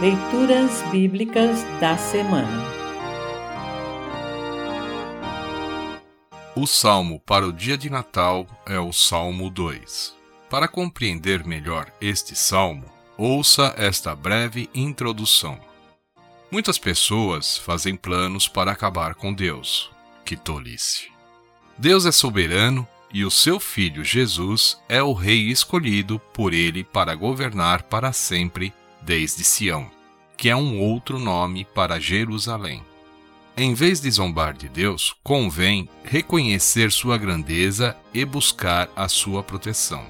Leituras Bíblicas da Semana O salmo para o dia de Natal é o Salmo 2. Para compreender melhor este salmo, ouça esta breve introdução. Muitas pessoas fazem planos para acabar com Deus. Que tolice! Deus é soberano e o seu filho Jesus é o rei escolhido por ele para governar para sempre desde Sião, que é um outro nome para Jerusalém. Em vez de zombar de Deus, convém reconhecer sua grandeza e buscar a sua proteção.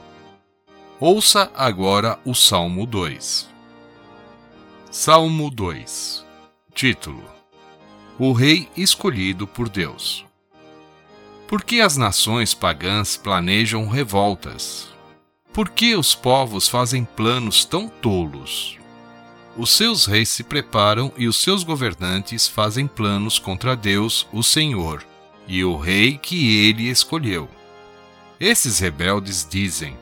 Ouça agora o Salmo 2. Salmo 2 Título: O Rei escolhido por Deus. Por que as nações pagãs planejam revoltas? Por que os povos fazem planos tão tolos? Os seus reis se preparam e os seus governantes fazem planos contra Deus, o Senhor, e o rei que ele escolheu. Esses rebeldes dizem: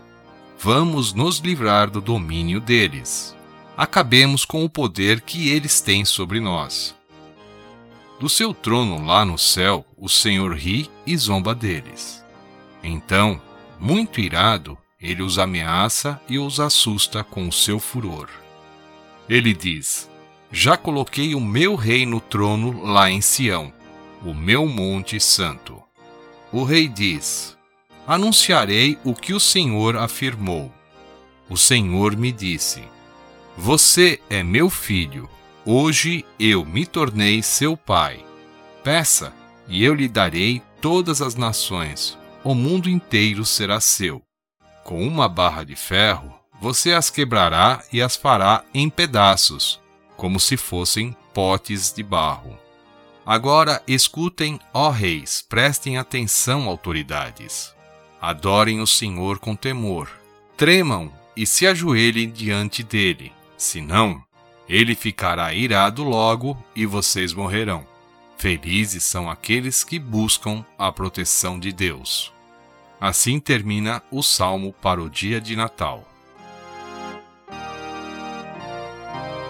Vamos nos livrar do domínio deles. Acabemos com o poder que eles têm sobre nós. Do seu trono lá no céu, o Senhor ri e zomba deles. Então, muito irado, ele os ameaça e os assusta com o seu furor. Ele diz: Já coloquei o meu rei no trono lá em Sião, o meu monte santo. O rei diz: Anunciarei o que o Senhor afirmou. O Senhor me disse: Você é meu filho, hoje eu me tornei seu pai. Peça, e eu lhe darei todas as nações, o mundo inteiro será seu. Com uma barra de ferro, você as quebrará e as fará em pedaços, como se fossem potes de barro. Agora escutem, ó reis, prestem atenção, autoridades. Adorem o Senhor com temor. Tremam e se ajoelhem diante dele. Senão, ele ficará irado logo e vocês morrerão. Felizes são aqueles que buscam a proteção de Deus. Assim termina o salmo para o dia de Natal.